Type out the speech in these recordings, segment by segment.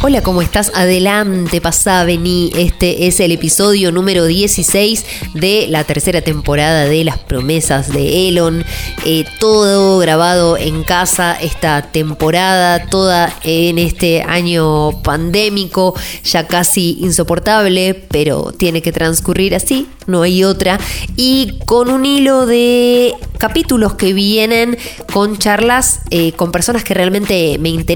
Hola, ¿cómo estás? Adelante, pasá, vení. Este es el episodio número 16 de la tercera temporada de Las Promesas de Elon. Eh, todo grabado en casa esta temporada, toda en este año pandémico, ya casi insoportable, pero tiene que transcurrir así, no hay otra. Y con un hilo de capítulos que vienen con charlas eh, con personas que realmente me interesan,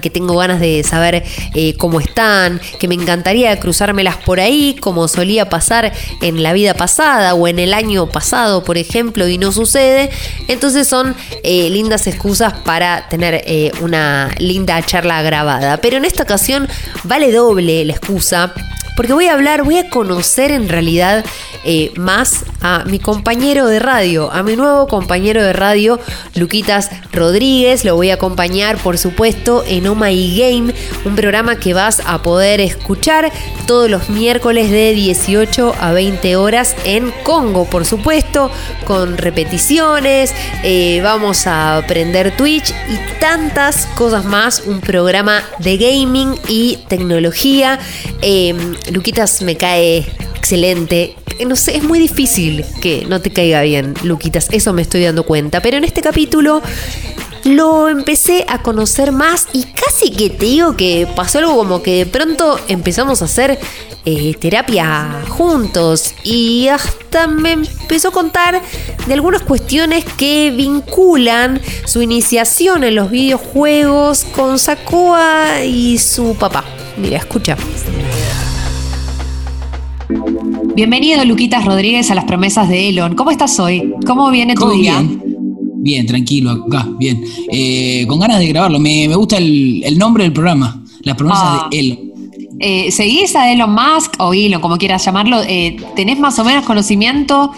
que tengo ganas de saber eh, cómo están, que me encantaría cruzármelas por ahí, como solía pasar en la vida pasada o en el año pasado, por ejemplo, y no sucede. Entonces son eh, lindas excusas para tener una linda charla grabada. Pero en esta ocasión vale doble la excusa porque voy a hablar, voy a conocer en realidad eh, más a mi compañero de radio, a mi nuevo compañero de radio, Luquitas Rodríguez. Lo voy a acompañar, por supuesto, en Oh My Game, un programa que vas a poder escuchar todos los miércoles de 18 a 20 horas en Congo, por supuesto, con repeticiones. Eh, vamos a aprender Twitch y tantas cosas más. Un programa de gaming y tecnología. Em, Luquitas me cae excelente. No sé, es muy difícil que no te caiga bien, Luquitas. Eso me estoy dando cuenta. Pero en este capítulo lo empecé a conocer más y casi que te digo que pasó algo como que de pronto empezamos a hacer eh, terapia juntos y hasta me empezó a contar de algunas cuestiones que vinculan su iniciación en los videojuegos con Sakoa y su papá. Mira, escucha. Bienvenido, Luquitas Rodríguez, a las promesas de Elon. ¿Cómo estás hoy? ¿Cómo viene tu día? Bien, bien, tranquilo, acá, bien. Eh, con ganas de grabarlo. Me, gusta el, nombre del programa, Las promesas de ah. Elon. Eh, ¿Seguís a Elon Musk o Elon, como quieras llamarlo? Eh, ¿Tenés más o menos conocimiento?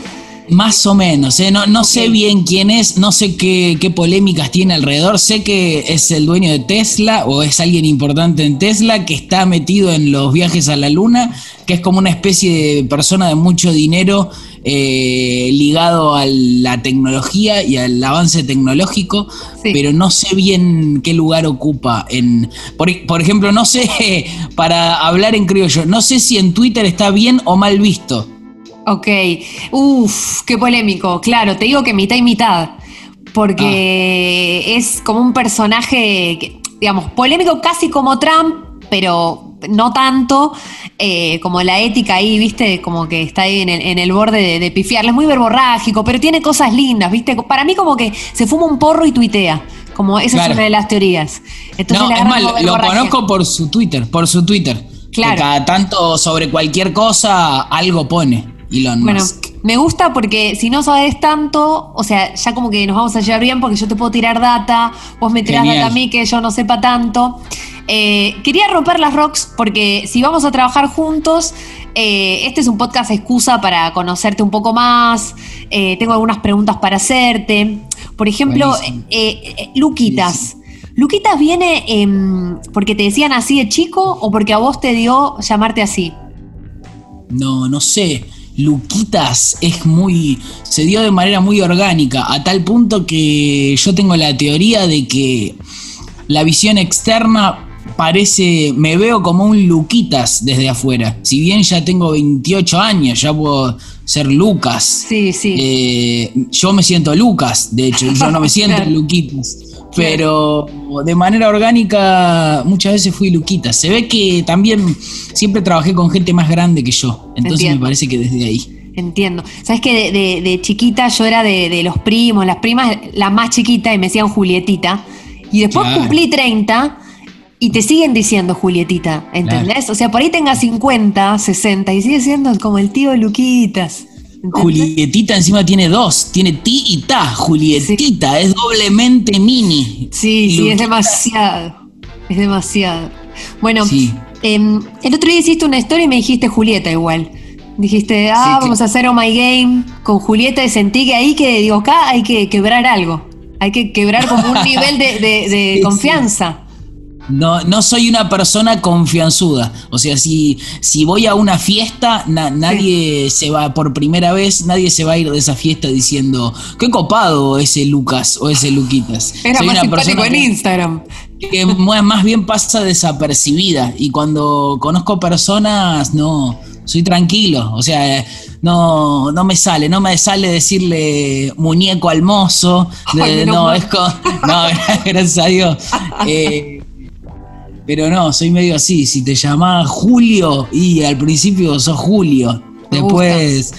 Más o menos, ¿eh? no, no sé bien quién es, no sé qué, qué, polémicas tiene alrededor, sé que es el dueño de Tesla o es alguien importante en Tesla que está metido en los viajes a la luna, que es como una especie de persona de mucho dinero eh, ligado a la tecnología y al avance tecnológico, pero no sé bien qué lugar ocupa en... Por, por ejemplo, no sé, para hablar en criollo, no sé si en Twitter está bien o mal visto. Ok, uff, qué polémico. Claro, te digo que mitad y mitad, porque ah. es como un personaje, digamos, polémico casi como Trump, pero no tanto, eh, como la ética ahí, viste, como que está ahí en el, borde de, de, pifiarle. Es muy verborrágico, pero tiene cosas lindas, viste. Para mí como que se fuma un porro y tuitea. Como esa es una de las teorías. no, es mal, lo conozco por su Twitter, por su Twitter. Claro. Que cada tanto sobre cualquier cosa algo pone bueno, me gusta porque si no sabes tanto, o sea, ya como que nos vamos a llevar bien porque yo te puedo tirar data, vos me tirás data a mí que yo no sepa tanto. Eh, quería romper las rocks porque si vamos a trabajar juntos, eh, este es un podcast excusa para conocerte un poco más. Eh, tengo algunas preguntas para hacerte. Por ejemplo, Luquitas. ¿Luquitas viene porque te decían así de chico o porque a vos te dio llamarte así? No, no sé. Luquitas es muy. se dio de manera muy orgánica, a tal punto que yo tengo la teoría de que la visión externa parece. me veo como un Luquitas desde afuera. Si bien ya tengo 28 años, ya puedo ser Lucas. Sí, sí. Eh, yo me siento Lucas, de hecho, yo no me siento Luquitas pero de manera orgánica muchas veces fui Luquita. Se ve que también siempre trabajé con gente más grande que yo, entonces me parece que desde ahí. Entiendo. Sabes que de, chiquita yo era de, los primos, las primas, la más chiquita y me decían Julietita. Y después cumplí 30 y te siguen diciendo Julietita, ¿entendés? O sea, por ahí tenga 50, 60 y sigue siendo como el tío Luquitas. Julietita encima tiene dos, tiene ti y ta. Julietita es doblemente mini. Sí, sí, es demasiado. Es demasiado. Bueno, em, el otro día hiciste una historia y me dijiste Julieta igual. Dijiste, ah, vamos a hacer Oh My Game con Julieta y sentí que ahí que digo, acá hay que quebrar algo. Hay que quebrar como un nivel de, confianza. No, no soy una persona confianzuda. O sea, si, si voy a una fiesta, nadie se va, por primera vez, nadie se va a ir de esa fiesta diciendo, qué copado ese Lucas o ese Luquitas. Era más simpático en Instagram. que más bien pasa desapercibida. Y cuando conozco personas, no, soy tranquilo. O sea, no, no me sale, no me sale decirle muñeco al mozo. no, es con, no, gracias a Dios. Eh, pero no, soy medio así. Si te llamás Julio, y al principio sos Julio. Después,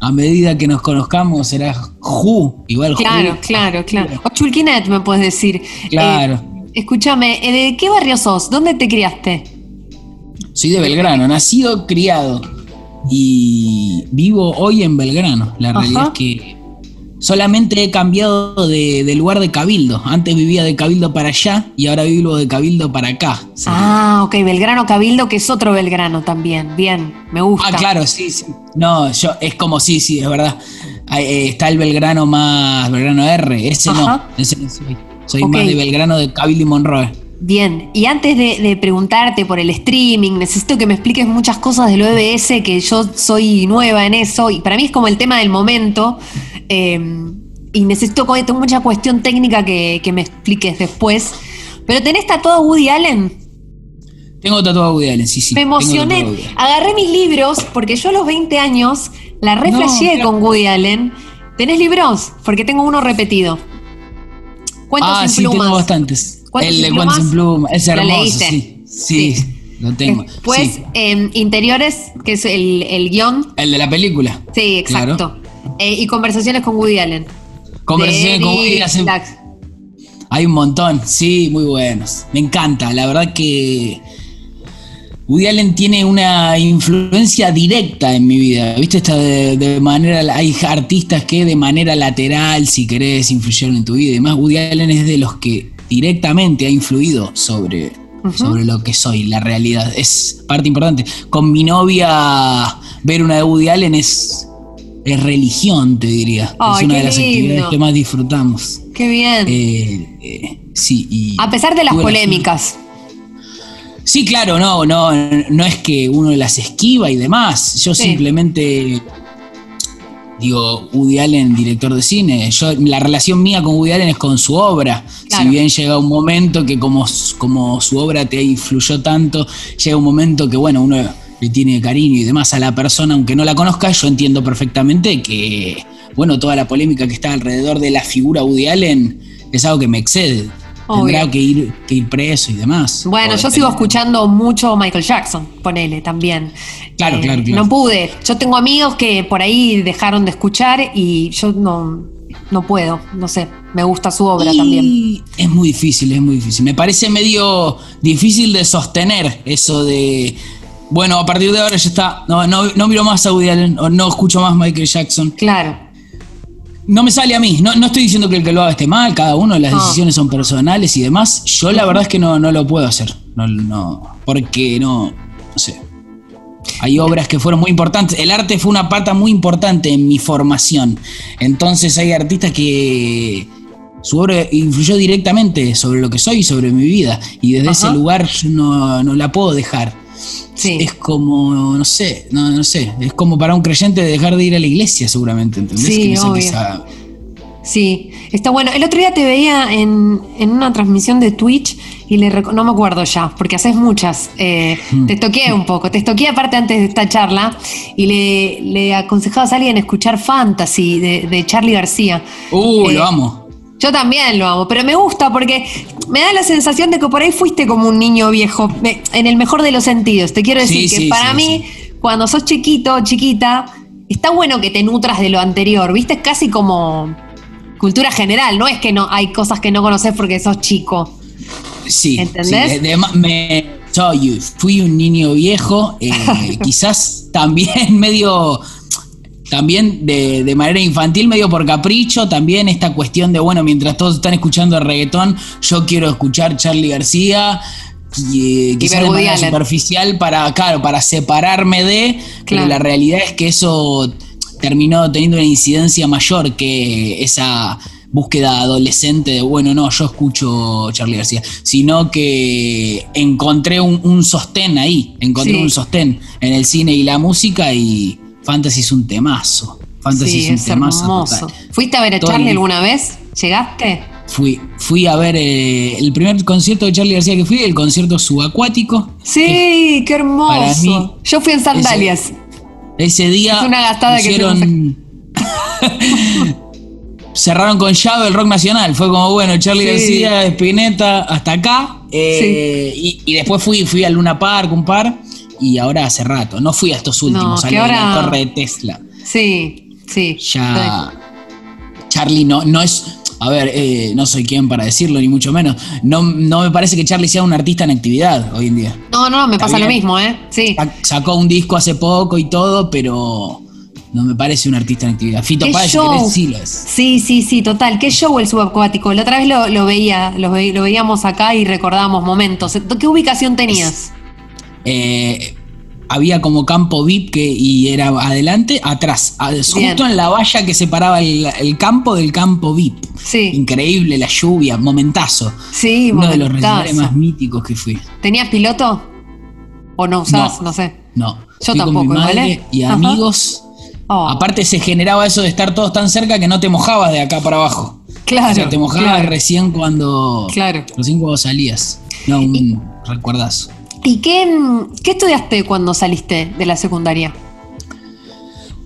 a medida que nos conozcamos, serás Ju, igual Claro, claro, claro. O Chulquinet, me puedes decir. Claro. Eh, escúchame, eh, ¿de qué barrio sos? ¿Dónde te criaste? Soy de Belgrano, nacido, criado. Y vivo hoy en Belgrano. La realidad es que solamente he cambiado de, lugar de cabildo. Antes vivía de cabildo para allá y ahora vivo de cabildo para acá. Ah, ok, Belgrano Cabildo, que es otro Belgrano también. Bien, me gusta. Ah, claro, sí, sí. No, yo es como sí, sí, es verdad. Eh, está el Belgrano más Belgrano R, ese no, ese no soy. Soy más de Belgrano de Cabildo y Monroe. Bien, y antes de, preguntarte por el streaming, necesito que me expliques muchas cosas del OBS, que yo soy nueva en eso, y para mí es como el tema del momento, eh, y necesito, tengo mucha cuestión técnica que, me expliques después, pero ¿tenés tatuado Woody Allen? Tengo tatuado Woody Allen, sí, sí. Me emocioné, agarré mis libros, porque yo a los 20 años la reflejé con Woody Allen. ¿Tenés libros? Porque tengo uno repetido. Cuentos ah, sí, tengo bastantes el de en Pluma, es hermoso. Sí, sí, lo tengo. Después, em, Interiores, que es el, el, guion. El de la película. Sí, exacto. Eh, y Conversaciones con Woody Allen. Conversaciones con Woody Allen. Hay un montón, sí, muy buenos. Me encanta, la verdad que Woody Allen tiene una influencia directa en mi vida, ¿viste? Esta de, manera, hay artistas que de manera lateral, si querés, influyeron en tu vida y demás. Woody Allen es de los que directamente ha influido sobre, sobre lo que soy, la realidad. Es parte importante. Con mi novia, ver una de Woody Allen es, es religión, te diría. es una de las actividades que más disfrutamos. Qué bien. Eh, eh, sí, A pesar de las polémicas. Sí, claro, no, no, no es que uno las esquiva y demás. Yo simplemente digo, Woody Allen, director de cine, yo, la relación mía con Woody Allen es con su obra. Si bien llega un momento que como, como su obra te influyó tanto, llega un momento que, bueno, uno le tiene cariño y demás a la persona, aunque no la conozca, yo entiendo perfectamente que, bueno, toda la polémica que está alrededor de la figura Woody Allen es algo que me excede. Tendrá que ir, que ir preso y demás. Bueno, yo sigo escuchando mucho Michael Jackson, ponele también. Claro, claro, eh, No pude. Yo tengo amigos que por ahí dejaron de escuchar y yo no, no puedo, no sé. Me gusta su obra también. Es muy difícil, es muy difícil. Me parece medio difícil de sostener eso de. Bueno, a partir de ahora ya está. No, no, no miro más a Woody Allen, o no escucho más Michael Jackson. Claro no me sale a mí. No, no, estoy diciendo que el que lo haga esté mal, cada uno, las decisiones son personales y demás. Yo la verdad es que no, no lo puedo hacer. No, no, porque no, no sé. Hay obras que fueron muy importantes. El arte fue una pata muy importante en mi formación. Entonces hay artistas que su obra influyó directamente sobre lo que soy y sobre mi vida. Y desde ese lugar yo no, no la puedo dejar. Es como, no sé, no, sé, es como para un creyente dejar de ir a la iglesia seguramente, ¿entendés? Sí, sí, está bueno. El otro día te veía en, una transmisión de Twitch y le no me acuerdo ya, porque haces muchas. Eh, mm. Te toqué un poco, te toqué aparte antes de esta charla y le, le aconsejabas a alguien escuchar Fantasy de, de Charlie García. Uh, lo eh, amo. Yo también lo amo, pero me gusta porque me da la sensación de que por ahí fuiste como un niño viejo, en el mejor de los sentidos. Te quiero decir que para mí, cuando sos chiquito, chiquita, está bueno que te nutras de lo anterior, ¿viste? Es casi como cultura general, no es que no hay cosas que no conoces porque sos chico. Sí, ¿entendés? me, soy, fui un niño viejo, eh, quizás también medio también de, manera infantil, medio por capricho, también esta cuestión de, bueno, mientras todos están escuchando reggaetón, yo quiero escuchar Charlie García, y, quizás de manera superficial para, claro, para separarme de, pero la realidad es que eso terminó teniendo una incidencia mayor que esa búsqueda adolescente de, bueno, no, yo escucho Charlie García, sino que encontré un, sostén ahí, encontré un sostén en el cine y la música y Fantasy es un temazo. Fantasy es un temazo. Hermoso. ¿Fuiste a ver a Charlie alguna vez? ¿Llegaste? Fui, fui a ver eh, el primer concierto de Charlie García que fui, el concierto subacuático. Sí, qué hermoso. Yo fui en sandalias. Ese, día. Es una gastada que cerraron con llave el rock nacional. Fue como, bueno, Charlie García, Spinetta, hasta acá. Eh, y, después fui, fui a Luna Park, un par, y ahora hace rato. No fui a estos últimos, a la torre de Tesla. Sí, sí. Ya. Charlie no, no es. A ver, eh, no soy quien para decirlo, ni mucho menos. No, no me parece que Charlie sea un artista en actividad hoy en día. No, no, me pasa lo mismo, ¿eh? Sí. Sacó un disco hace poco y todo, pero no me parece un artista en actividad. Fito Páez sí lo es. Sí, sí, sí, total. ¿Qué show el subacuático? La otra vez lo, veía, lo, veíamos acá y recordábamos momentos. ¿Qué ubicación tenías? Eh, había como campo VIP que, y era adelante, atrás, justo en la valla que separaba el, campo del campo VIP. Sí. Increíble la lluvia, momentazo. Sí, Uno de los recitales más míticos que fui. ¿Tenías piloto? ¿O no usabas? No, sé. No. Yo tampoco, con mi madre Y amigos Oh. Aparte se generaba eso de estar todos tan cerca que no te mojabas de acá para abajo. Claro. O sea, te mojabas recién cuando. Claro. Recién cuando salías. No, un recuerdazo. ¿Y qué, qué estudiaste cuando saliste de la secundaria?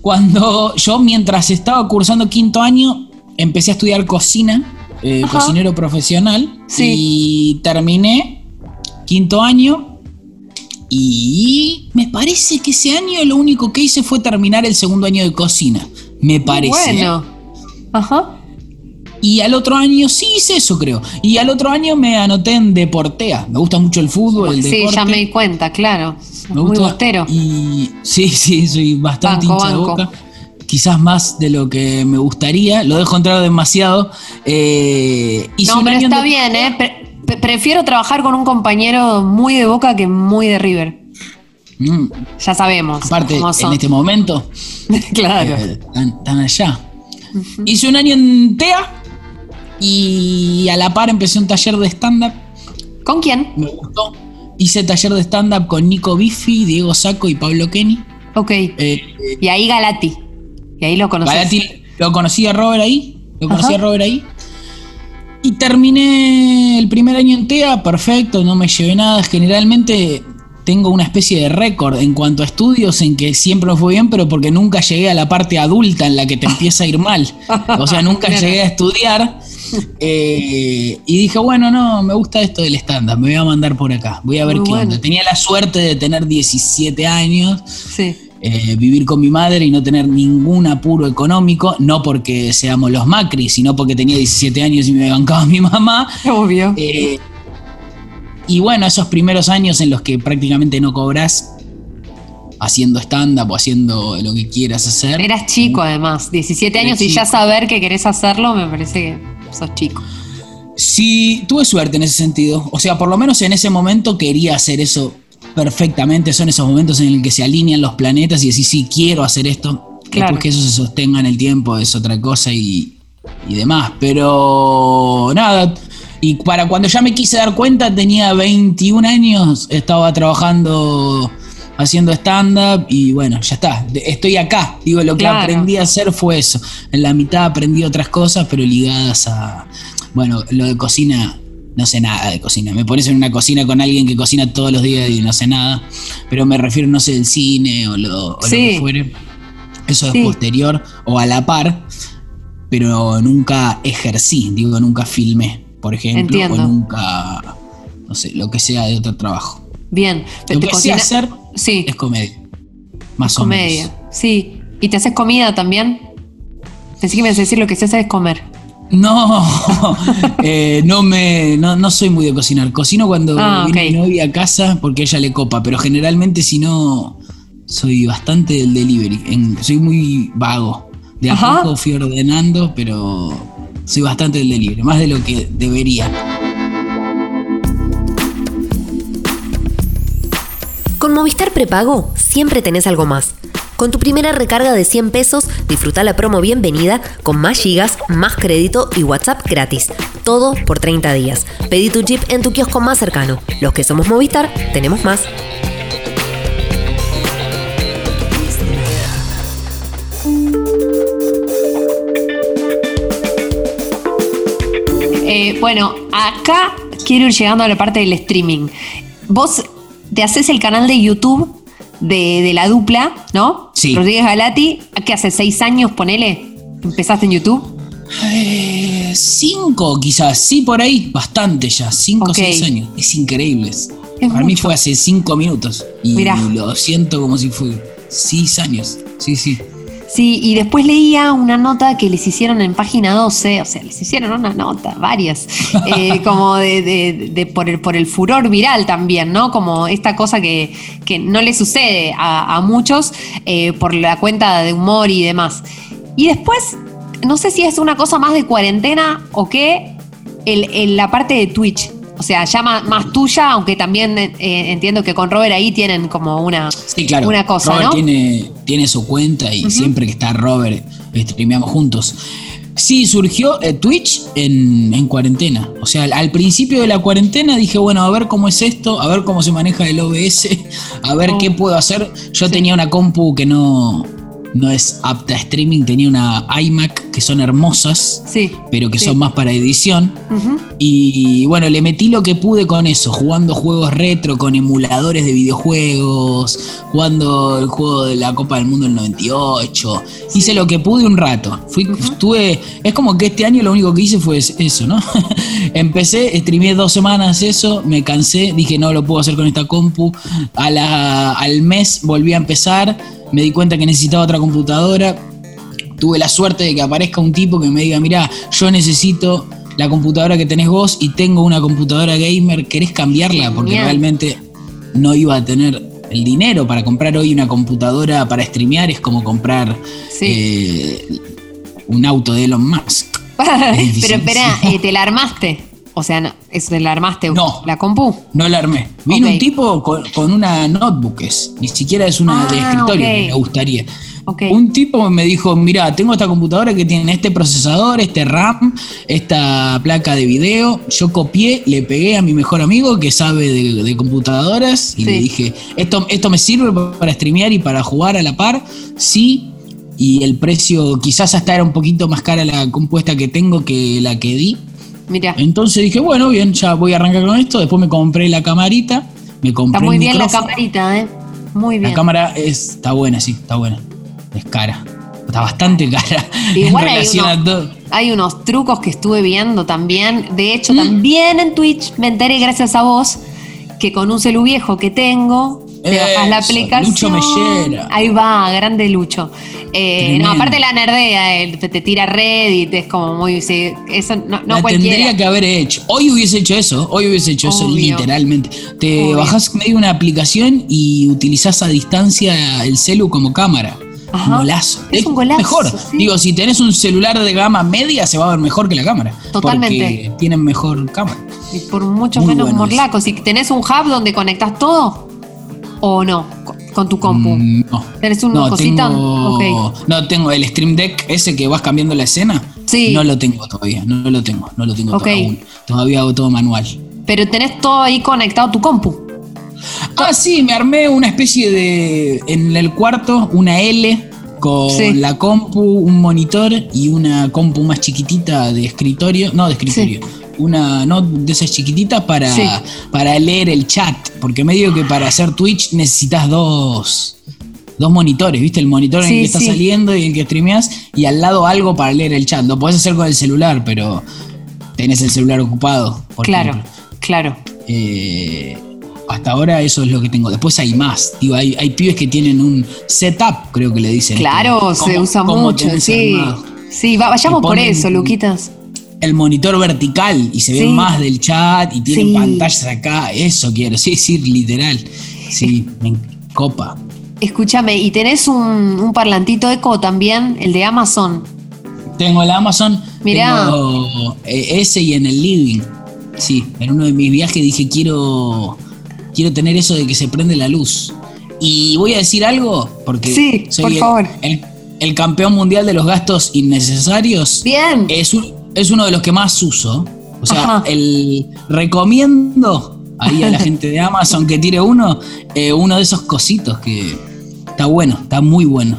Cuando yo, mientras estaba cursando quinto año, empecé a estudiar cocina, eh, cocinero profesional. Sí. Y terminé quinto año y me parece que ese año lo único que hice fue terminar el segundo año de cocina. Me parece. Bueno. Ajá. Y al otro año sí hice eso, creo. Y al otro año me anoté en Deportea. Me gusta mucho el fútbol, el Sí, ya me di cuenta, claro. Me Muy bostero. Y sí, sí, soy bastante hincha de boca. Quizás más de lo que me gustaría. Lo dejo entrar demasiado. Eh, no, pero está bien, ¿eh? prefiero trabajar con un compañero muy de Boca que muy de River. Mm. Ya sabemos. Aparte, en este momento. claro. Están, allá. Hice un año en TEA y a la par empecé un taller de stand-up. ¿Con quién? Me gustó. Hice taller de stand-up con Nico Biffi, Diego Saco y Pablo Kenny. Ok. Eh, y ahí Galati. Y ahí lo conocí. Galati, lo conocí a Robert ahí. Lo conocí a Robert ahí. Y terminé el primer año en TEA, perfecto, no me llevé nada. Generalmente tengo una especie de récord en cuanto a estudios en que siempre me fue bien, pero porque nunca llegué a la parte adulta en la que te empieza a ir mal. O sea, nunca llegué a estudiar. Eh, y dije, bueno, no, me gusta esto del stand-up, me voy a mandar por acá, voy a ver qué onda. Tenía la suerte de tener 17 años. Sí eh, vivir con mi madre y no tener ningún apuro económico, no porque seamos los Macri, sino porque tenía 17 años y me bancaba mi mamá. Obvio. Eh, y bueno, esos primeros años en los que prácticamente no cobras haciendo stand-up o haciendo lo que quieras hacer. Eras chico además, 17 años y ya saber que querés hacerlo, me parece que sos chico. Sí, tuve suerte en ese sentido. O sea, por lo menos en ese momento quería hacer eso perfectamente. Son esos momentos en los que se alinean los planetas y decís, sí, quiero hacer esto. Claro. Después que eso se sostenga en el tiempo es otra cosa y, demás. Pero nada, y para cuando ya me quise dar cuenta, tenía 21 años, estaba trabajando haciendo stand-up y bueno, ya está, estoy acá. Digo, lo que aprendí a hacer fue eso. En la mitad aprendí otras cosas, pero ligadas a, bueno, lo de cocina no sé nada de cocina. Me pones en una cocina con alguien que cocina todos los días y no sé nada. Pero me refiero, no sé, el cine o lo, que fuere. Eso es posterior o a la par. Pero nunca ejercí, digo, nunca filmé, por ejemplo. O nunca, no sé, lo que sea de otro trabajo. Bien. Lo que sé hacer sí. es comedia. Más comedia. o menos. Sí. ¿Y te haces comida también? Pensé que me ibas a decir lo que se hace es comer. No, eh, no me, no, soy muy de cocinar. Cocino cuando ah, viene mi novia a casa porque ella le copa, pero generalmente si no, soy bastante del delivery. soy muy vago. De a poco fui ordenando, pero soy bastante del delivery, más de lo que debería. Movistar Prepago siempre tenés algo más. Con tu primera recarga de 100 pesos, disfruta la promo bienvenida con más gigas, más crédito y WhatsApp gratis. Todo por 30 días. Pedí tu chip en tu kiosco más cercano. Los que somos Movistar, tenemos más. Eh, bueno, acá quiero ir llegando a la parte del streaming. Vos te haces el canal de YouTube de, la dupla, ¿no? Sí. Rodríguez Galati, ¿qué hace? ¿Seis años, ponele? ¿Empezaste en YouTube? Eh, cinco, quizás. Sí, por ahí. Bastante ya. Cinco o seis años. Es increíble. Para mí fue hace cinco minutos. Y lo siento como si fue seis años. Sí, sí. Sí, y después leía una nota que les hicieron en página 12, o sea, les hicieron una nota, varias, eh, como de, por, el, por el furor viral también, ¿no? Como esta cosa que, no le sucede a, muchos eh, por la cuenta de humor y demás. Y después, no sé si es una cosa más de cuarentena o qué, el, la parte de Twitch. O sea, ya más, tuya, aunque también eh, entiendo que con Robert ahí tienen como una, una cosa, Robert Tiene, tiene su cuenta y siempre que está Robert streameamos juntos. Sí, surgió eh, Twitch en, cuarentena. O sea, al, principio de la cuarentena dije, bueno, a ver cómo es esto, a ver cómo se maneja el OBS, a ver qué oh. puedo hacer. Yo tenía una compu que no, no es apta a streaming, tenía una iMac que son hermosas, sí, pero que son más para edición. Y bueno, le metí lo que pude con eso, jugando juegos retro, con emuladores de videojuegos, jugando el juego de la Copa del Mundo del 98. Hice lo que pude un rato. Fui, estuve, es como que este año lo único que hice fue eso, ¿no? Empecé, streamé dos semanas eso, me cansé, dije no lo puedo hacer con esta compu. A la, al mes volví a empezar me di cuenta que necesitaba otra computadora. Tuve la suerte de que aparezca un tipo que me diga, mira, yo necesito la computadora que tenés vos y tengo una computadora gamer, ¿querés cambiarla? Porque realmente no iba a tener el dinero para comprar hoy una computadora para streamear, es como comprar eh, un auto de Elon Musk. Pero espera, eh, ¿te la armaste? O sea, no, la armaste? No. ¿La compu? No la armé. Vino un tipo con, una notebook, ni siquiera es una de ah, escritorio, me gustaría. Un tipo me dijo, mira, tengo esta computadora que tiene este procesador, este RAM, esta placa de video. Yo copié, le pegué a mi mejor amigo que sabe de, computadoras y le dije, ¿esto, ¿esto me sirve para streamear y para jugar a la par? Sí. Y el precio quizás hasta era un poquito más cara la compuesta que tengo que la que di. Entonces dije, bueno, bien, ya voy a arrancar con esto. Después me compré la camarita. Me compré está muy bien la camarita, ¿eh? Muy bien. La cámara está buena, sí, está buena. Es cara. Está bastante cara. Igual hay unos, hay unos trucos que estuve viendo también. De hecho, ¿Mm? también en Twitch me enteré gracias a vos que con un celu viejo que tengo, te bajas la aplicación. Lucho Mellera. Ahí va, grande Lucho. Eh, no, aparte la nerdea, te, tira Reddit, es como muy. eso no, no tendría que haber hecho. Hoy hubiese hecho eso, hoy hubiese hecho eso literalmente. Te bajás medio una aplicación y utilizás a distancia el celu como cámara. Un golazo. Es un golazo. Mejor. Digo, si tenés un celular de gama media, se va a ver mejor que la cámara. Totalmente. Porque tienen mejor cámara. Y por mucho menos morlaco. Si tenés un hub donde conectás todo, o no con tu compu? Mm, no. ¿Tenés una no, cosita? No, tengo el Stream Deck ese que vas cambiando la escena. Sí. No lo tengo todavía, no lo tengo, no lo tengo todavía, todavía hago todo manual. Pero tenés todo ahí conectado a tu compu. Ah, sí, me armé una especie de. En el cuarto, una L con la compu, un monitor y una compu más chiquitita de escritorio. No, de escritorio una no de esas chiquititas para, para leer el chat, porque medio que para hacer Twitch necesitas dos, dos monitores, ¿viste? El monitor en el que está saliendo y el que streameas y al lado algo para leer el chat. Lo podés hacer con el celular, pero tenés el celular ocupado. claro, claro. Eh, hasta ahora eso es lo que tengo. Después hay más. Digo, hay, hay pibes que tienen un setup, creo que le dicen. Claro, se usa mucho, sí. Sí, vayamos por eso, Luquitas el monitor vertical y se ve más del chat y tiene pantallas acá. Eso quiero, sí, sí, literal. Sí, me copa. Escúchame, ¿y tenés un, parlantito eco también, el de Amazon? Tengo el Amazon. Mirá. Eh, ese y en el living. Sí, en uno de mis viajes dije quiero, quiero tener eso de que se prende la luz. Y voy a decir algo, porque sí, soy por el, favor. El, campeón mundial de los gastos innecesarios. Bien. Es un, es uno de los que más uso. O sea, el recomiendo ahí a la gente de Amazon que tire uno, eh, uno de esos cositos que está bueno, está muy bueno.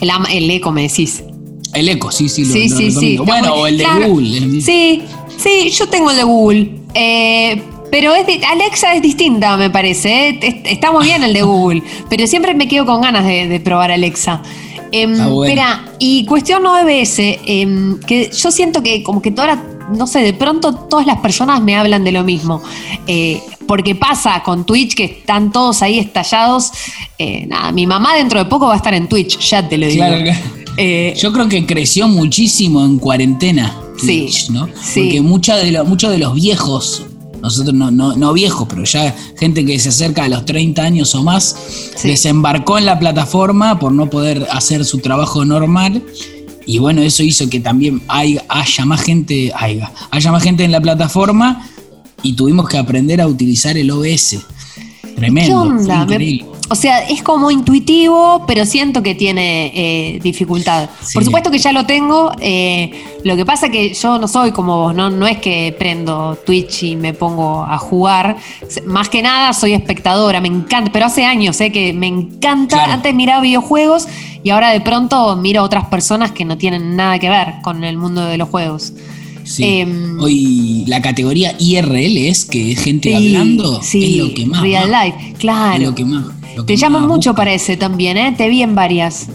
El, el eco me decís. El Eco, sí, sí, lo, sí, sí, sí. Bueno, o el de Google. Sí, sí, yo tengo el de Google. Eh, pero es Alexa es distinta, me parece. ¿eh? Está muy bien el de Google, pero siempre me quedo con ganas de, probar Alexa. Eh, y cuestión OBS, em, que yo siento que como que toda no sé, de pronto todas las personas me hablan de lo mismo. Eh, porque pasa con Twitch, que están todos ahí estallados. Eh, nada, mi mamá dentro de poco va a estar en Twitch, ya te lo digo. Claro, yo creo que creció muchísimo en cuarentena. Twitch, ¿no? Porque mucha de muchos de los viejos nosotros no, no, no, viejos, pero ya gente que se acerca a los 30 años o más, desembarcó en la plataforma por no poder hacer su trabajo normal. Y bueno, eso hizo que también haya, haya más gente, haya, haya más gente en la plataforma y tuvimos que aprender a utilizar el OBS. Tremendo. ¿Qué o sea, es como intuitivo, pero siento que tiene eh, dificultad. Por supuesto que ya lo tengo. Eh, lo que pasa que yo no soy como vos, ¿no? No es que prendo Twitch y me pongo a jugar. Más que nada soy espectadora, me encanta. Pero hace años, ¿eh? Que me encanta. Antes miraba videojuegos y ahora de pronto miro a otras personas que no tienen nada que ver con el mundo de los juegos. Sí. Em, Hoy la categoría IRL es que es gente hablando. Sí, es lo que más. Real life, claro. Es lo que más. Te llaman mucho para ese también, ¿eh? Te vi en varias.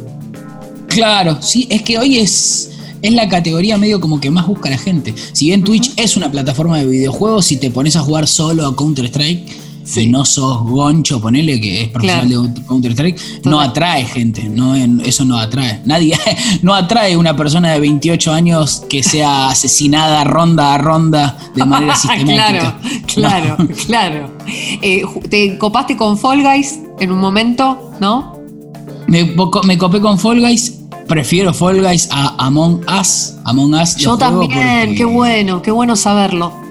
Claro, sí, es que hoy es, es la categoría medio como que más busca la gente. Si bien Twitch es una plataforma de videojuegos, si te pones a jugar solo a Counter-Strike, si no sos goncho, ponele que es profesional de Counter-Strike, no atrae gente, no, eso no atrae. Nadie, no atrae una persona de 28 años que sea asesinada ronda a ronda de manera sistemática. claro, claro, claro. Eh, ¿Te copaste con Fall Guys en un momento, no? Me, me copé con Fall Guys, prefiero Fall Guys a Among Us. Among Us Yo también, qué bueno, qué bueno saberlo.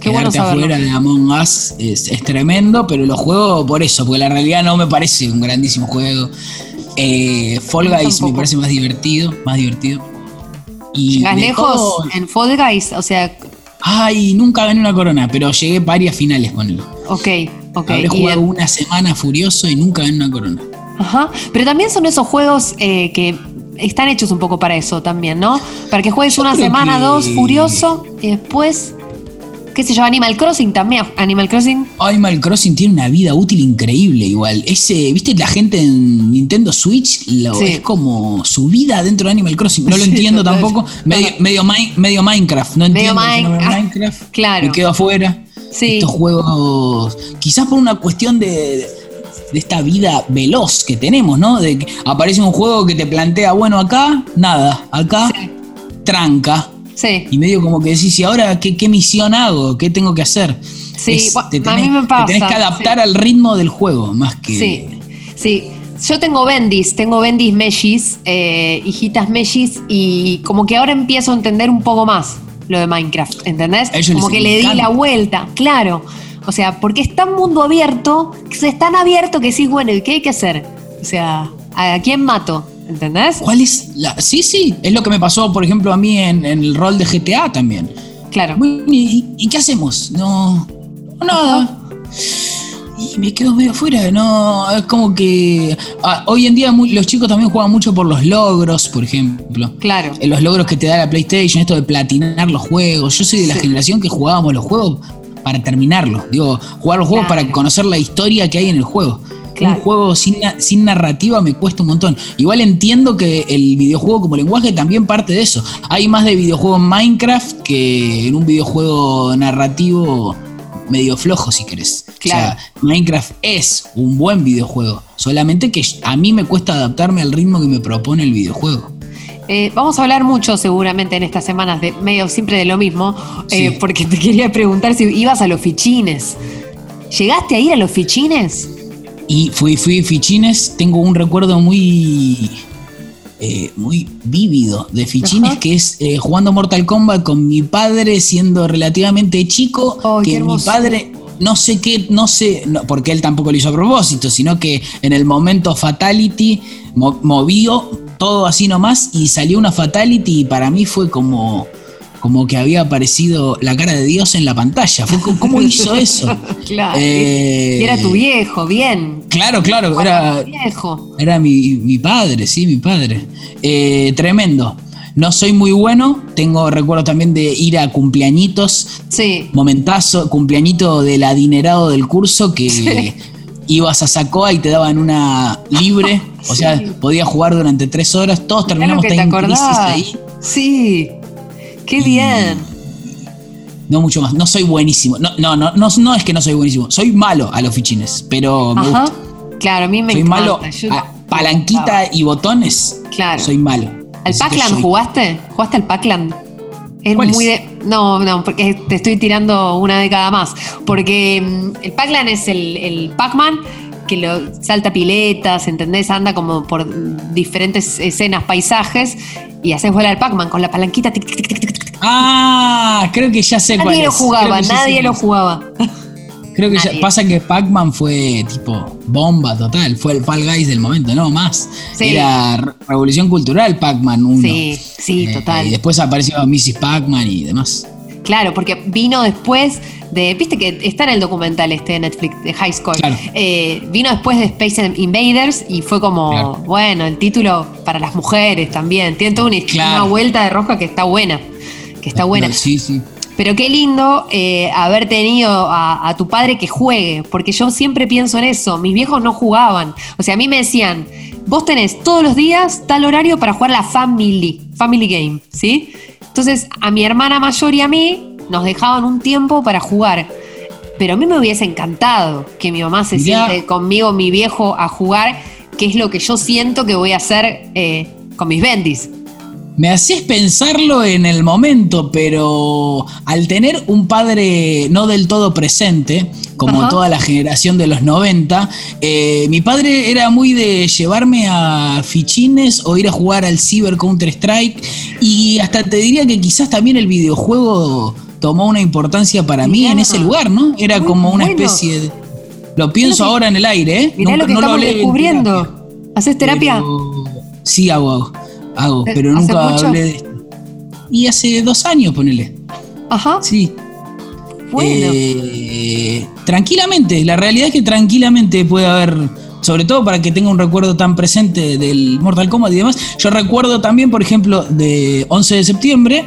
Qué bueno afuera de Among Us es, tremendo, pero lo juego por eso, porque la realidad no me parece un grandísimo juego. Eh, Fall Guys me parece más divertido, más divertido. Y lejos en Fall Guys? O sea... Ay, nunca gané una corona, pero llegué varias finales con él. Ok, ok. Habré jugado una semana furioso y nunca gané una corona. Ajá, pero también son esos juegos eh, que están hechos un poco para eso también, ¿no? Para que juegues una semana, dos, furioso, y después qué sé yo, Animal Crossing también. Animal Crossing. Animal Crossing tiene una vida útil increíble igual. Ese, viste, la gente en Nintendo Switch lo, es como su vida dentro de Animal Crossing. No lo entiendo tampoco. Medio, medio, medio, Minecraft. No entiendo medio Minecraft. Claro. Me quedo afuera. Sí. Estos juegos, quizás por una cuestión de, de esta vida veloz que tenemos, ¿no? De que aparece un juego que te plantea, bueno, acá, nada, acá, tranca, y medio como que decís, ¿y ahora qué, misión hago? ¿Qué tengo que hacer? Sí, a mí me pasa. Te tenés que adaptar al ritmo del juego, más que. Sí, sí. Yo tengo bendis, tengo bendis meshis, eh, hijitas meshis, y como que ahora empiezo a entender un poco más lo de Minecraft, ¿entendés? como que le di la vuelta, claro. O sea, porque es tan mundo abierto, que es tan abierto que sí, bueno, ¿qué hay que hacer? O sea, ¿a quién mato? ¿Entendés? ¿Cuál es la.? Sí, sí, es lo que me pasó, por ejemplo, a mí en, el rol de GTA también. Claro. ¿Y, qué hacemos? No. nada. Y me quedo medio afuera, no, es como que ah, hoy en día los chicos también juegan mucho por los logros, por ejemplo. Claro. Eh, los logros que te da la PlayStation, esto de platinar los juegos. Yo soy de la generación que jugábamos los juegos para terminarlos. Digo, jugar los juegos para conocer la historia que hay en el juego. Un juego sin, sin narrativa me cuesta un montón. Igual entiendo que el videojuego como lenguaje también parte de eso. Hay más de videojuego en Minecraft que en un videojuego narrativo medio flojo, si querés. Claro. O sea, Minecraft es un buen videojuego. Solamente que a mí me cuesta adaptarme al ritmo que me propone el videojuego. Eh, vamos a hablar mucho seguramente en estas semanas de medio siempre de lo mismo, eh, porque te quería preguntar si ibas a los fichines. ¿Llegaste a ir a los fichines? Y fui, fui Fichines, tengo un recuerdo muy, eh, muy vívido de Fichines, que es eh, jugando Mortal Kombat con mi padre siendo relativamente chico, que mi padre no sé qué, no sé, porque él tampoco lo hizo a propósito, sino que en el momento Fatality movió todo así nomás y salió una Fatality y para mí fue como como que había aparecido la cara de Dios en la pantalla. ¿Cómo hizo eso? claro. Eh, era tu viejo, bien. Claro, claro, era, viejo. era mi, padre, sí, mi padre. Eh, tremendo. no soy muy bueno. Tengo recuerdo también de ir a cumpleañitos. Sí. Momentazo, cumpleañito del adinerado del curso que ibas a Sacoa y te daban una libre. O sea, podías jugar durante tres horas. Todos terminamos teniendo crisis ahí. Sí. Qué bien. No mucho más. No soy buenísimo. No, no, no, no, es que no soy buenísimo. Soy malo a los fichines, pero me gusta. Claro, a mí me soy encanta. malo. palanquita y botones. Claro. Soy malo. ¿Al Pac-Land jugaste? ¿Jugaste al Pac-Land? Es muy de. No, no, porque te estoy tirando una década más. Porque mm, el Pac-Land es el, el Pac-Man que lo salta piletas, ¿entendés? Anda como por diferentes escenas, paisajes, y haces volar al Pac-Man con la palanquita. Ah, creo que ya sé nadie cuál Nadie lo jugaba, nadie lo jugaba. Creo que pasa que Pac-Man fue tipo bomba total, fue el Fall Guys del momento, no más. Era revolución cultural Pac-Man 1. Sí, sí, eh, total. Y después apareció Mrs. Pac-Man y demás. Claro, porque vino después de. Viste que está en el documental este de Netflix, de High School. Eh, vino después de Space Invaders y fue como, bueno, el título para las mujeres también. Tiene toda una, vuelta de roja que está buena. Que está buena. Sí, sí. Pero qué lindo eh, haber tenido a, tu padre que juegue, porque yo siempre pienso en eso. Mis viejos no jugaban. O sea, a mí me decían, vos tenés todos los días tal horario para jugar la Family, Family Game, ¿sí? Entonces, a mi hermana mayor y a mí nos dejaban un tiempo para jugar. Pero a mí me hubiese encantado que mi mamá se siente conmigo, mi viejo, a jugar, que es lo que yo siento que voy a hacer eh, con mis bendis. Me haces pensarlo en el momento, pero al tener un padre no del todo presente, como toda la generación de los 90, eh, mi padre era muy de llevarme a fichines o ir a jugar al Cyber Counter Strike y hasta te diría que quizás también el videojuego tomó una importancia para mí en ese lugar, ¿no? Era como una especie de... Lo pienso ahora en el aire, ¿eh? Mirá lo que estamos descubriendo. ¿Haces terapia? Sí, hago hago, pero nunca hablé de esto. Y hace dos años, ponele. Ajá. Sí. Bueno. Eh, tranquilamente, la realidad es que tranquilamente puede haber, sobre todo para que tenga un recuerdo tan presente del Mortal Kombat y demás. Yo recuerdo también, por ejemplo, de 11 de septiembre,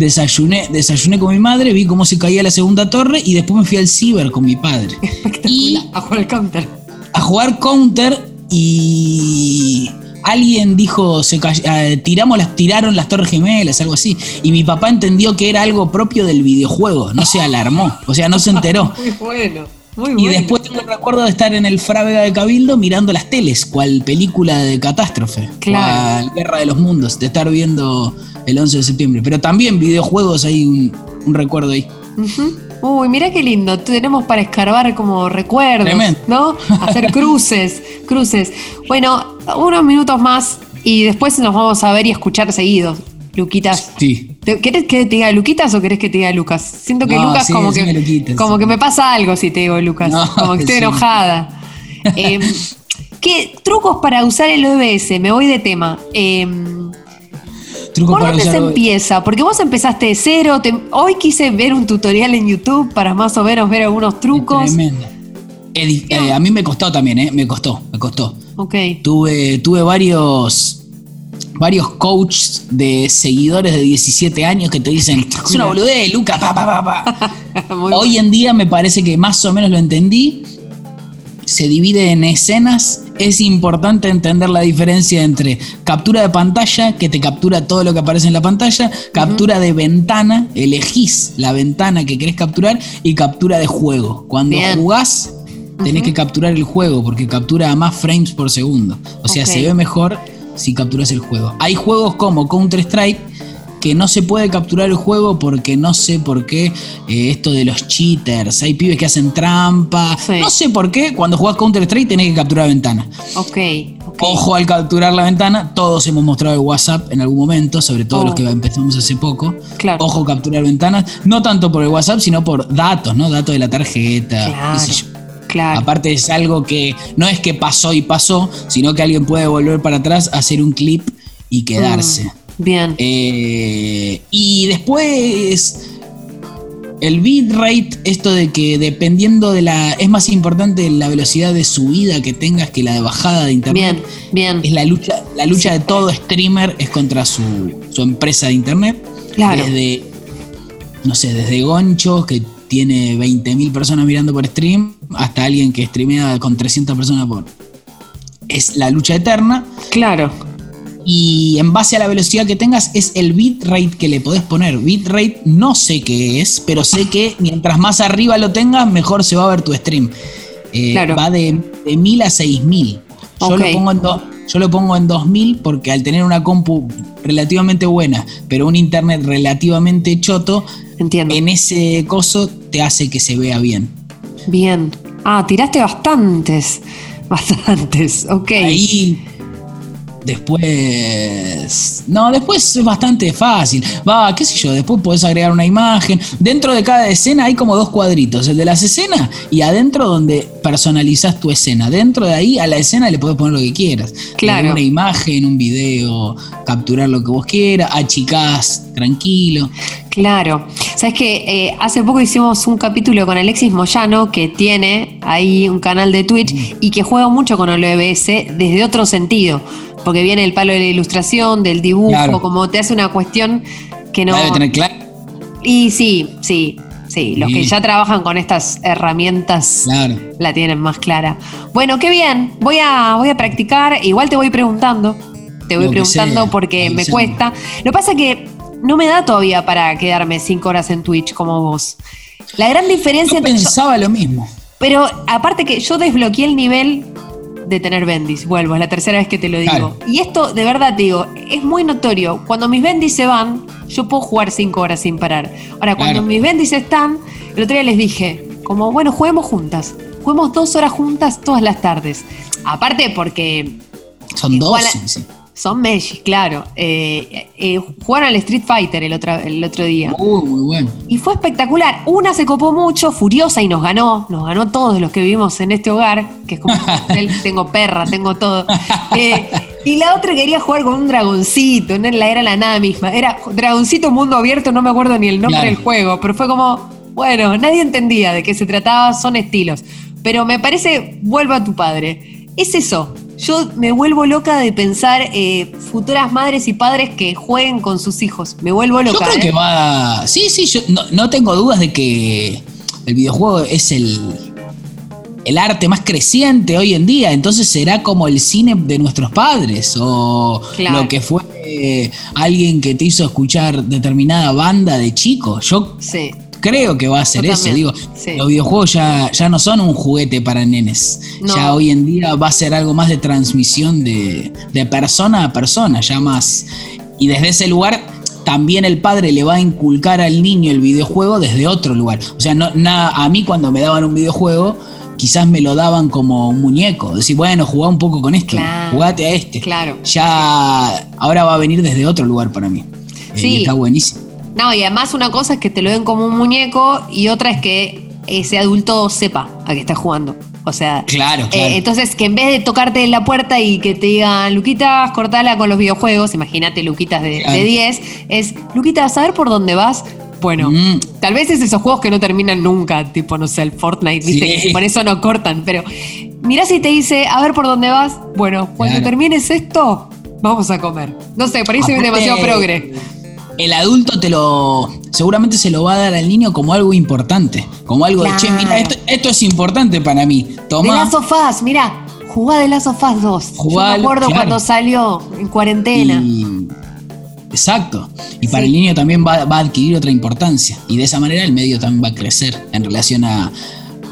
desayuné, desayuné con mi madre, vi cómo se caía la segunda torre y después me fui al ciber con mi padre. Y a jugar counter. A jugar counter y alguien dijo, se eh, tiramos las, tiraron las torres gemelas, algo así. Y mi papá entendió que era algo propio del videojuego, no se alarmó, o sea, no se enteró. Muy bueno. Muy bueno. Y después tengo el recuerdo de estar en el Frávega de Cabildo mirando las teles, cual película de catástrofe, claro. cual Guerra de los Mundos, de estar viendo el 11 de septiembre. Pero también videojuegos, hay un, recuerdo ahí. Uy, mira qué lindo. Tenemos para escarbar como recuerdos, ¿no? Hacer cruces, cruces. Bueno, unos minutos más y después nos vamos a ver y escuchar seguidos. Luquitas. Sí. ¿Querés que te diga Luquitas o querés que te diga Lucas? Siento que Lucas como que como que me pasa algo si te digo Lucas. como que estoy enojada. Em, ¿Qué trucos para usar el OBS? Me voy de tema. Eh, ¿Por dónde se empieza? Porque vos empezaste de cero. hoy quise ver un tutorial en YouTube para más o menos ver algunos trucos. tremendo. Eh, a mí me costó también, ¿eh? Me costó, me costó. Ok. Tuve, tuve varios varios coaches de seguidores de 17 años que te dicen, es una boludez, Luca, pa, pa, pa, Hoy en día me parece que más o menos lo entendí. Se divide en escenas es importante entender la diferencia entre captura de pantalla, que te captura todo lo que aparece en la pantalla, captura de ventana, elegís la ventana que querés capturar, y captura de juego. Cuando jugás, tenés que capturar el juego, porque captura a más frames por segundo. O sea, se ve mejor si capturas el juego. Hay juegos como Counter-Strike que no se puede capturar el juego porque no sé por qué eh, esto de los cheaters, hay pibes que hacen trampa, no sé por qué cuando jugás Counter Strike tenés que capturar la ventana. ok. Ojo al capturar la ventana, todos hemos mostrado el WhatsApp en algún momento, sobre todo los oh. que empezamos hace poco. Claro. Ojo capturar ventanas, no tanto por el WhatsApp, sino por datos, ¿no? Datos de la tarjeta, claro. Claro. Aparte es algo que no es que pasó y pasó, sino que alguien puede volver para atrás, hacer un clip y quedarse. Bien. Eh, y después, el bitrate, esto de que dependiendo de la. Es más importante la velocidad de subida que tengas que la de bajada de internet. Bien, bien. Es la lucha, la lucha de todo streamer es contra su, su empresa de internet. Claro. Desde, no sé, desde Goncho, que tiene 20.000 personas mirando por stream, hasta alguien que streamea con 300 personas por. Es la lucha eterna. Claro y en base a la velocidad que tengas es el bitrate que le podés poner. Bitrate no sé qué es, pero sé que mientras más arriba lo tengas, mejor se va a ver tu stream. Eh, va de, de 1000 a 6000. Yo, lo pongo en yo lo pongo en 2000 porque al tener una compu relativamente buena, pero un internet relativamente choto, Entiendo. en ese coso te hace que se vea bien. Bien. Ah, tiraste bastantes. Bastantes, ok. Ahí Después. No, después es bastante fácil. Va, qué sé yo, después podés agregar una imagen. Dentro de cada escena hay como dos cuadritos: el de las escenas y adentro donde personalizas tu escena. Dentro de ahí a la escena le podés poner lo que quieras. Claro. Una imagen, un video, capturar lo que vos quieras, achicás, tranquilo. Claro. Sabes que eh, hace poco hicimos un capítulo con Alexis Moyano, que tiene ahí un canal de Twitch mm. y que juega mucho con el OBS desde otro sentido porque viene el palo de la ilustración, del dibujo, como te hace una cuestión que no. Debe tener claro. Y sí, sí, sí. Los que ya trabajan con estas herramientas la tienen más clara. Bueno, qué bien. Voy a, voy a practicar. Igual te voy preguntando. Te voy preguntando porque me cuesta. Lo que pasa es que no me da todavía para quedarme cinco horas en Twitch como vos. La gran diferencia. Yo pensaba lo mismo. Pero aparte que yo desbloqueé el nivel de tener bendis. Vuelvo, es la tercera vez que te lo digo. Y esto, de verdad digo, es muy notorio. Cuando mis bendis se van, yo puedo jugar cinco horas sin parar. Ahora, cuando mis bendis están, el otro día les dije, como, bueno, juguemos juntas. Juguemos dos horas juntas todas las tardes. Aparte porque... Son dos. sí. Son Magic, claro. Eh, eh, jugaron al Street Fighter el otro, el otro día. Uh, muy bueno. Y fue espectacular. Una se copó mucho, furiosa, y nos ganó. Nos ganó todos los que vivimos en este hogar, que es como tengo perra, tengo todo. Eh, y la otra quería jugar con un dragoncito, no era la nada misma. Era Dragoncito Mundo Abierto, no me acuerdo ni el nombre del juego, pero fue como, bueno, nadie entendía de qué se trataba, son estilos. Pero me parece, vuelva a tu padre. Es eso, yo me vuelvo loca de pensar eh, futuras madres y padres que jueguen con sus hijos. Me vuelvo loca. Yo creo que ¿eh? va. Sí, sí, yo no, tengo dudas de que el videojuego es el, el arte más creciente hoy en día. Entonces será como el cine de nuestros padres o lo que fue eh, alguien que te hizo escuchar determinada banda de chico. Yo sí creo que va a ser eso. Digo, los videojuegos ya, ya no son un juguete para nenes. Ya hoy en día va a ser algo más de transmisión de, persona a persona, ya más. Y desde ese lugar también el padre le va a inculcar al niño el videojuego desde otro lugar. O sea, no, nada, a mí cuando me daban un videojuego, quizás me lo daban como un muñeco. Decir, bueno, jugá un poco con esto, jugate a este. Claro. Ya ahora va a venir desde otro lugar para mí. Eh, sí. está buenísimo. No, y además una cosa es que te lo den como un muñeco y otra es que ese adulto sepa a qué está jugando. O sea, claro, eh, entonces que en vez de tocarte en la puerta y que te digan, Luquitas, cortala con los videojuegos, imagínate Luquitas de, 10, es, Luquitas, a ver por dónde vas. Bueno, mm. tal vez es esos juegos que no terminan nunca, tipo, no sé, el Fortnite, ¿viste? por eso no cortan, pero mirá si te dice, a ver por dónde vas. Bueno, cuando termines esto, vamos a comer. No sé, parece demasiado progre el adulto te lo. seguramente se lo va a dar al niño como algo importante. Como algo de che, mira, esto, es importante para mí. Toma. De las sofás, mira, jugá de las sofás 2. Yo me acuerdo cuando salió en cuarentena. exacto. Y para el niño también va, a adquirir otra importancia. Y de esa manera el medio también va a crecer en relación a,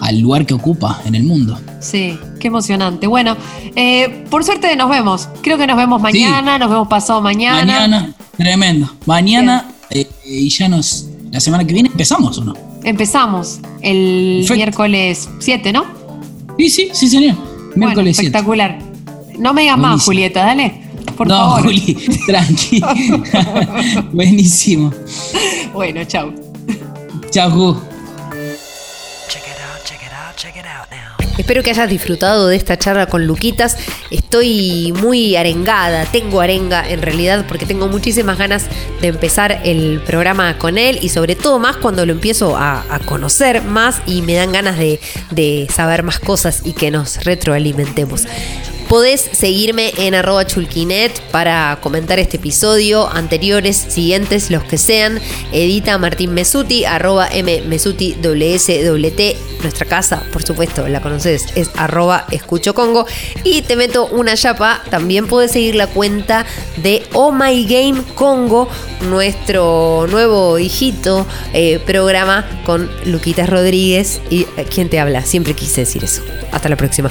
al lugar que ocupa en el mundo. Sí, qué emocionante. Bueno, eh, por suerte nos vemos. Creo que nos vemos mañana, nos vemos pasado mañana. Mañana, tremendo. Mañana eh, y ya nos. La semana que viene empezamos o no? Empezamos el miércoles 7, ¿no? Sí, sí, sí, señor. Miércoles bueno, espectacular. No me digas más, Julieta, dale. Por no, favor. Juli, tranqui. Buenísimo. Bueno, chao. Chao, Ju. Espero que hayas disfrutado de esta charla con Luquitas. Estoy muy arengada, tengo arenga en realidad porque tengo muchísimas ganas de empezar el programa con él y sobre todo más cuando lo empiezo a, conocer más y me dan ganas de, saber más cosas y que nos retroalimentemos. Podés seguirme en arroba chulquinet para comentar este episodio, anteriores, siguientes, los que sean. Edita Martín Mesuti, arroba M Mesuti WSWT. Nuestra casa, por supuesto, la conoces, es arroba escucho Congo. Y te meto una chapa, también podés seguir la cuenta de Oh My Game Congo, nuestro nuevo hijito eh, programa con Luquitas Rodríguez y eh, quien te habla. Siempre quise decir eso. Hasta la próxima.